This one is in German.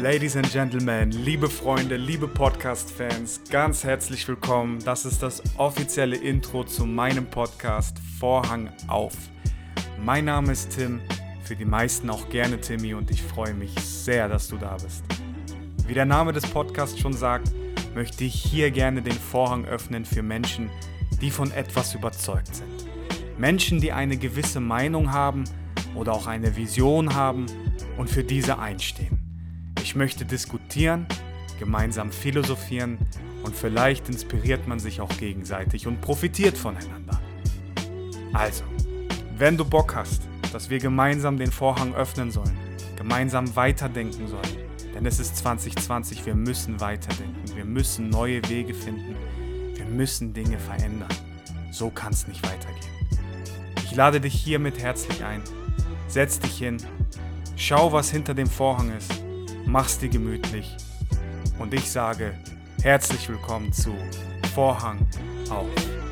Ladies and Gentlemen, liebe Freunde, liebe Podcast-Fans, ganz herzlich willkommen. Das ist das offizielle Intro zu meinem Podcast Vorhang auf. Mein Name ist Tim, für die meisten auch gerne Timmy und ich freue mich sehr, dass du da bist. Wie der Name des Podcasts schon sagt, möchte ich hier gerne den Vorhang öffnen für Menschen, die von etwas überzeugt sind. Menschen, die eine gewisse Meinung haben oder auch eine Vision haben und für diese einstehen. Ich möchte diskutieren, gemeinsam philosophieren und vielleicht inspiriert man sich auch gegenseitig und profitiert voneinander. Also, wenn du Bock hast, dass wir gemeinsam den Vorhang öffnen sollen, gemeinsam weiterdenken sollen, denn es ist 2020, wir müssen weiterdenken, wir müssen neue Wege finden, wir müssen Dinge verändern. So kann es nicht weitergehen. Ich lade dich hiermit herzlich ein. Setz dich hin, schau, was hinter dem Vorhang ist, mach's dir gemütlich und ich sage herzlich willkommen zu Vorhang auf.